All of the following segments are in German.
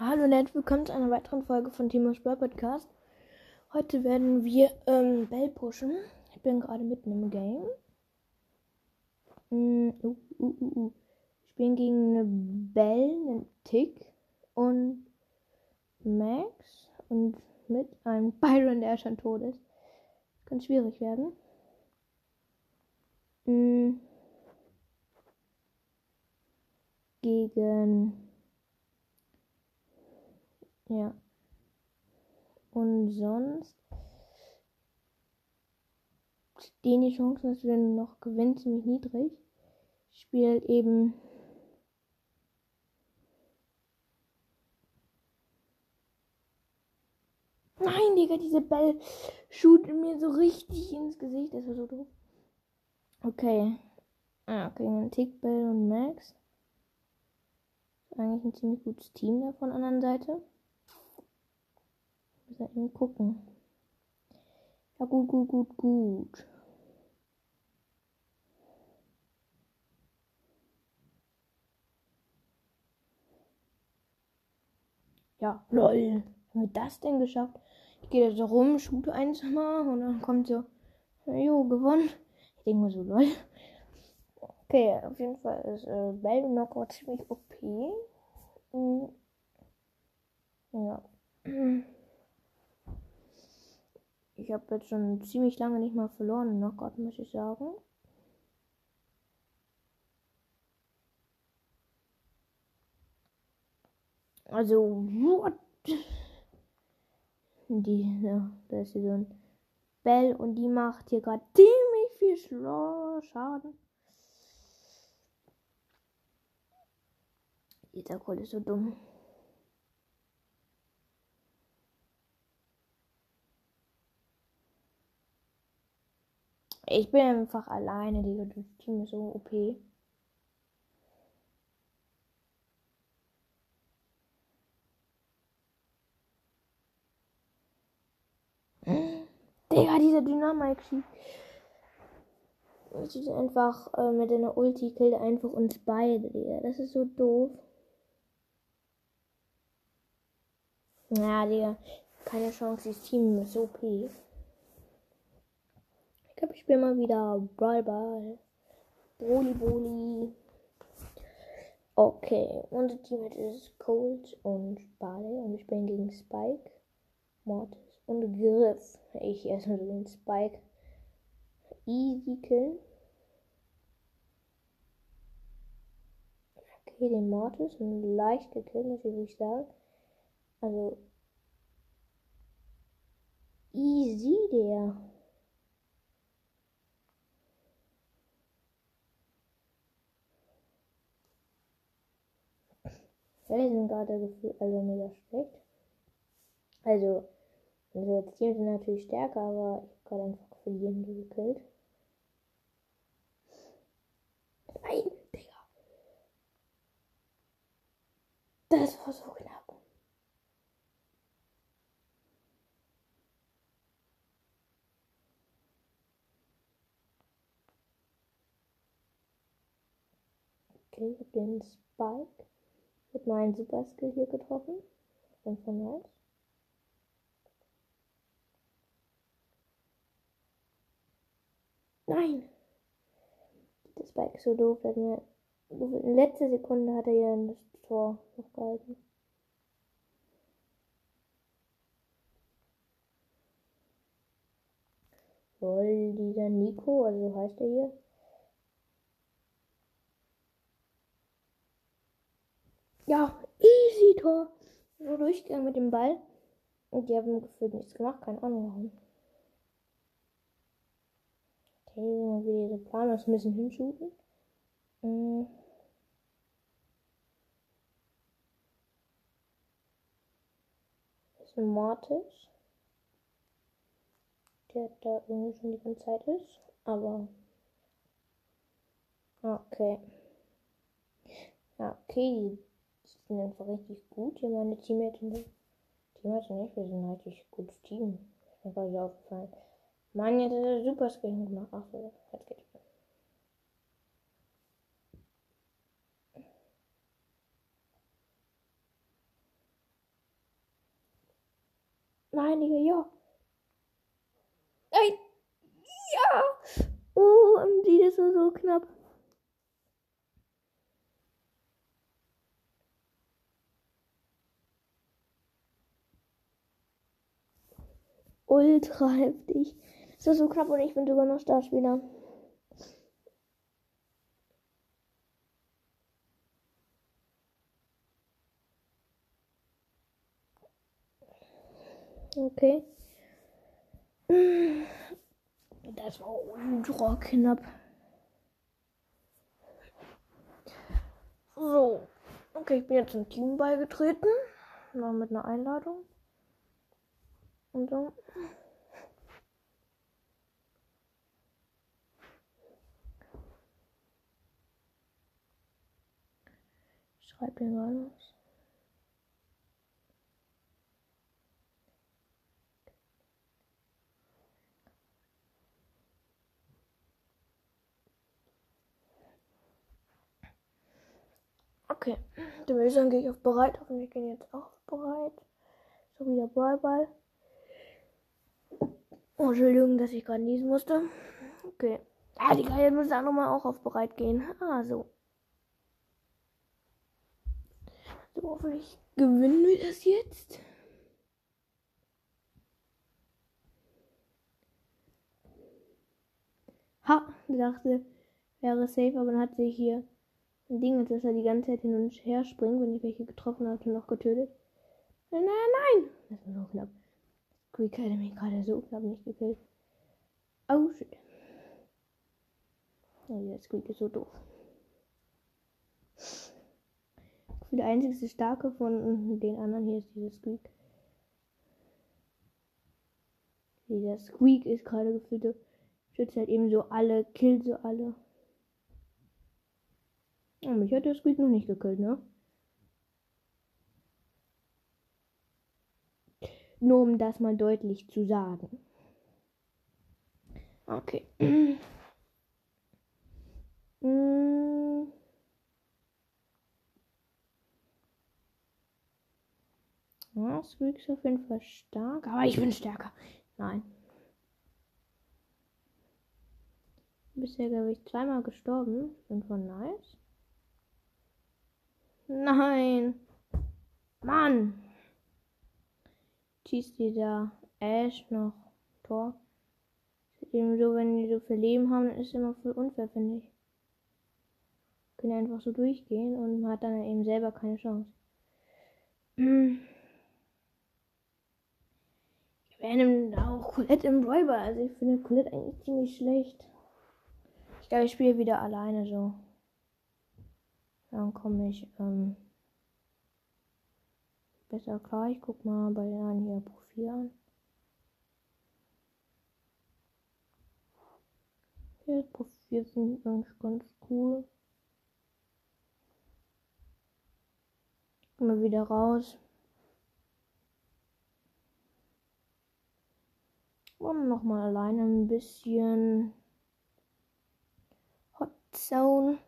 Hallo und herzlich willkommen zu einer weiteren Folge von Timos Brawl Podcast. Heute werden wir ähm, Bell pushen. Ich bin gerade mitten im Game. Mm, uh, uh, uh, uh. Ich bin gegen eine Bell, einen Tick und Max und mit einem Byron, der schon tot ist. Kann schwierig werden. Mm. Gegen ja. Und sonst stehen die Chancen, dass wir noch gewinnen, ziemlich niedrig. Spielt eben Nein, Digga, diese Bell shootet mir so richtig ins Gesicht. Das war so doof. Okay. Ah, okay, ein Tick, Bell und Max. Eigentlich ein ziemlich gutes Team da von der anderen Seite. Muss eben gucken. Ja, gut, gut, gut, gut. Ja, lol. Haben wir das denn geschafft? Ich gehe da so rum, shoote ein, Mal und dann kommt so, jo, gewonnen. Ich denke mir so, lol. Okay, auf jeden Fall ist äh, Bell Knockout ziemlich OP. Mhm. Ja. Ich habe jetzt schon ziemlich lange nicht mal verloren noch Gott, muss ich sagen. Also, what? Die, ja, da ist hier so ein Bell und die macht hier gerade ziemlich viel Schlo Schaden. Dieser Call ist so dumm. Ich bin einfach alleine, Digga. Das Team ist so OP. Digga, dieser Dynamik schießt einfach äh, mit einer Ulti killt einfach uns beide, Digga. Das ist so doof. Ja, Digga. Keine Chance, das Team ist so OP. Ich glaube, ich spiele mal wieder Brawl Ball. Boli Boli. Okay, unser Team ist Cold und Barley und ich bin gegen Spike, Mortis und Griff. Ich erstmal den Spike easy killen. Okay, den Mortis leicht gekillt, muss ich sagen. Also easy der. Wir sind gerade gefühlt also mega schlecht. Also, unsere Teams sind natürlich stärker, aber ich habe gerade einfach verlieren gekillt. Nein, Digga. Das war so knapp. Okay, ich habe den Spike mit meinem Super Skill hier getroffen. 5 von 1. Nein! Der Spike ist so doof, mir. In letzter Sekunde hat er ja das Tor noch gehalten. Lol, dieser Nico, also heißt er hier, Ja, easy Tor. So durchgegangen mit dem Ball. Und die haben gefühlt nichts gemacht, keine Ahnung warum. Okay, mal wieder der Plan, was müssen hinschuten. Mhm. Das ist ein Mortis. Der da irgendwie schon die ganze Zeit ist. Aber. Okay. Okay, sind einfach richtig gut. Hier meine Teammates sind Teammates nicht. Wir sind ein richtig gutes Team. Ist mir gerade aufgefallen. Mann, jetzt hat er super Skin gemacht. Ach so, jetzt geht's. Nein, Digga, ja. Nein. Ja. Oh, MG, das war so knapp. Ultra heftig. Das war so knapp und ich bin sogar noch Starspieler. Okay. Das war ultra knapp. So. Okay, ich bin jetzt im Team beigetreten. Noch mit einer Einladung. Und so. Schreib den mal was. Okay, dann würde ich sagen, gehe ich auf bereit. Hoffentlich gehen jetzt auch bereit. So wieder Ballball. Oh, Entschuldigung, dass ich gerade niesen musste. Okay. Ah, die Geile müssen auch nochmal auch auf gehen. Ah, so. So, hoffentlich gewinnen wir das jetzt. Ha, ich dachte, wäre safe, aber dann hat sich hier ein Ding ist, dass er die ganze Zeit hin und her springt, wenn ich welche getroffen und noch getötet. Nein, nein, nein! Das war so knapp. Squeak hätte mich gerade so nicht gekillt. Oh shit. Oh, der Squeak ist so doof. Für der einzigste Starke von den anderen hier ist dieser Squeak. Dieser Squeak ist gerade gefühlt, schützt halt eben so alle, killt so alle. Oh, mich hat der Squeak noch nicht gekillt, ne? Nur um das mal deutlich zu sagen. Okay. mm. Ja, Squeak ist auf jeden Fall stark. Aber ich bin stärker. Nein. Bisher, glaube ich, zweimal gestorben. Sind von nice. Nein. Mann. Schießt dieser Ash noch Tor. Eben so, wenn die so viel Leben haben, ist immer voll unfair, finde ich. Können einfach so durchgehen und man hat dann eben selber keine Chance. Ich werde auch Colette im Räuber. Also ich finde Colette eigentlich ziemlich schlecht. Ich glaube, ich spiele wieder alleine so. Dann komme ich ähm, besser klar. Ich guck mal bei den hier Profil an. Ja, das Profil ich eigentlich ganz cool. Mal wieder raus. Und nochmal alleine ein bisschen Hot Zone.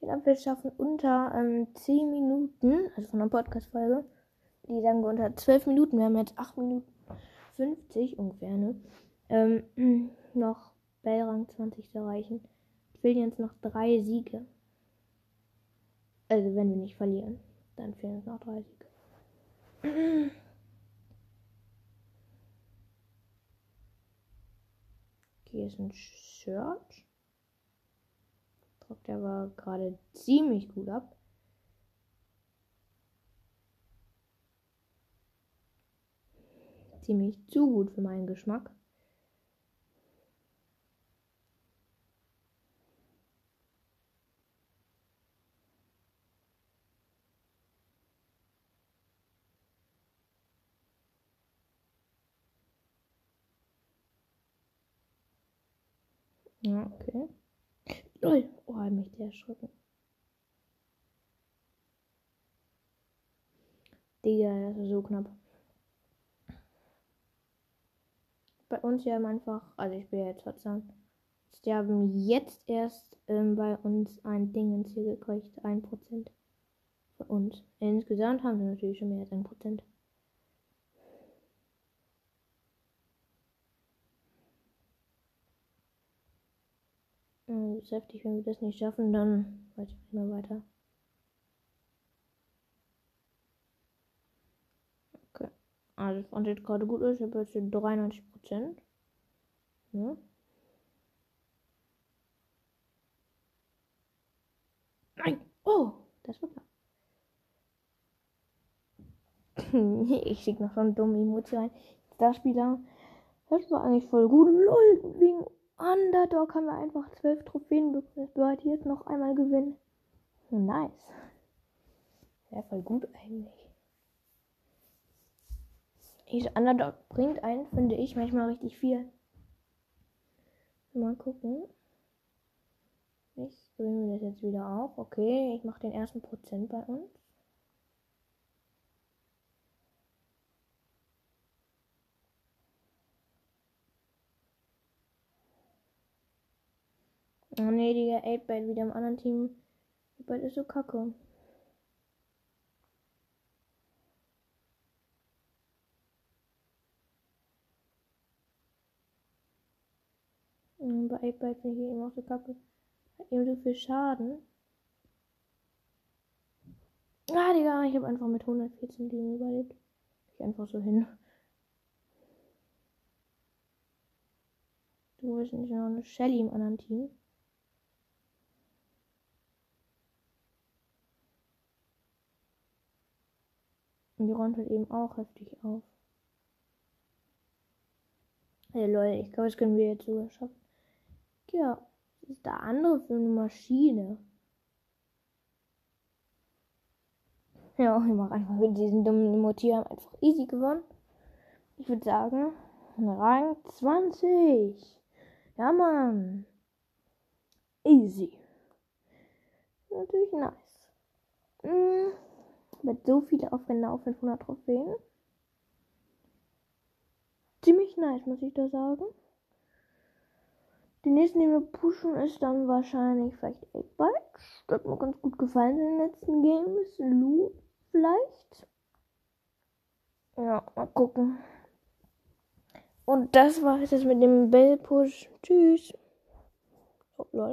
Ich glaube, wir schaffen unter ähm, 10 Minuten, also von einer Podcast-Folge. Die sagen wir unter 12 Minuten. Wir haben jetzt 8 Minuten 50 ungefähr, ne? Ähm, noch Bellrang 20 zu erreichen. Ich will jetzt noch drei Siege. Also, wenn wir nicht verlieren, dann fehlen uns noch drei Siege. Hier ist ein Search der war gerade ziemlich gut ab. Ziemlich zu gut für meinen Geschmack. Ja, okay. Lol, oh, hat mich der erschrocken. Digga, das ist so knapp. Bei uns ja einfach, also ich bin ja jetzt verzahnt. Die haben jetzt erst ähm, bei uns ein Ding ins Ziel gekriegt, 1% von uns. Insgesamt haben wir natürlich schon mehr als 1%. Übelst heftig. Wenn wir das nicht schaffen, dann weiß ich nicht mehr weiter. Okay. Also, das sieht gerade gut aus. Ich habe jetzt 93 Prozent. Ja. Nein! Oh, das war klar. ich schicke noch so einen dummen Emoji rein. Starspieler. Das war eigentlich voll gut. Lol, wegen Underdog haben wir einfach zwölf Trophäen bekommen. Das bedeutet jetzt noch einmal gewinnen. Nice. Wäre voll gut eigentlich. Dieser Underdog bringt einen, finde ich, manchmal richtig viel. Mal gucken. Ich mir das jetzt wieder auf. Okay, ich mache den ersten Prozent bei uns. Oh nee, Digga, 8-Bite wieder im anderen Team. 8-Bite ist so kacke. Mhm, bei 8-Bite finde ich immer so kacke. Hat ihm so viel Schaden. Ah, Digga, ich habe einfach mit 114 Leben überlebt. Ich einfach so hin. Du bist nicht noch eine Shelly im anderen Team. Und die räumt halt eben auch heftig auf. Ja, Leute, ich glaube, das können wir jetzt sogar schaffen. Ja, was ist der andere für eine Maschine? Ja, ich mache einfach mit diesen dummen Emoji einfach easy gewonnen. Ich würde sagen, Rang 20. Ja, Mann. Easy. Natürlich nice. Mm mit so Aufwände auf 500 Trophäen. Ziemlich nice, muss ich da sagen. Die nächsten, die wir pushen, ist dann wahrscheinlich vielleicht 8-Bytes. Das hat mir ganz gut gefallen in den letzten Games. Lu vielleicht. Ja, mal gucken. Und das war es jetzt mit dem Bell-Push. Tschüss. Oh, lol.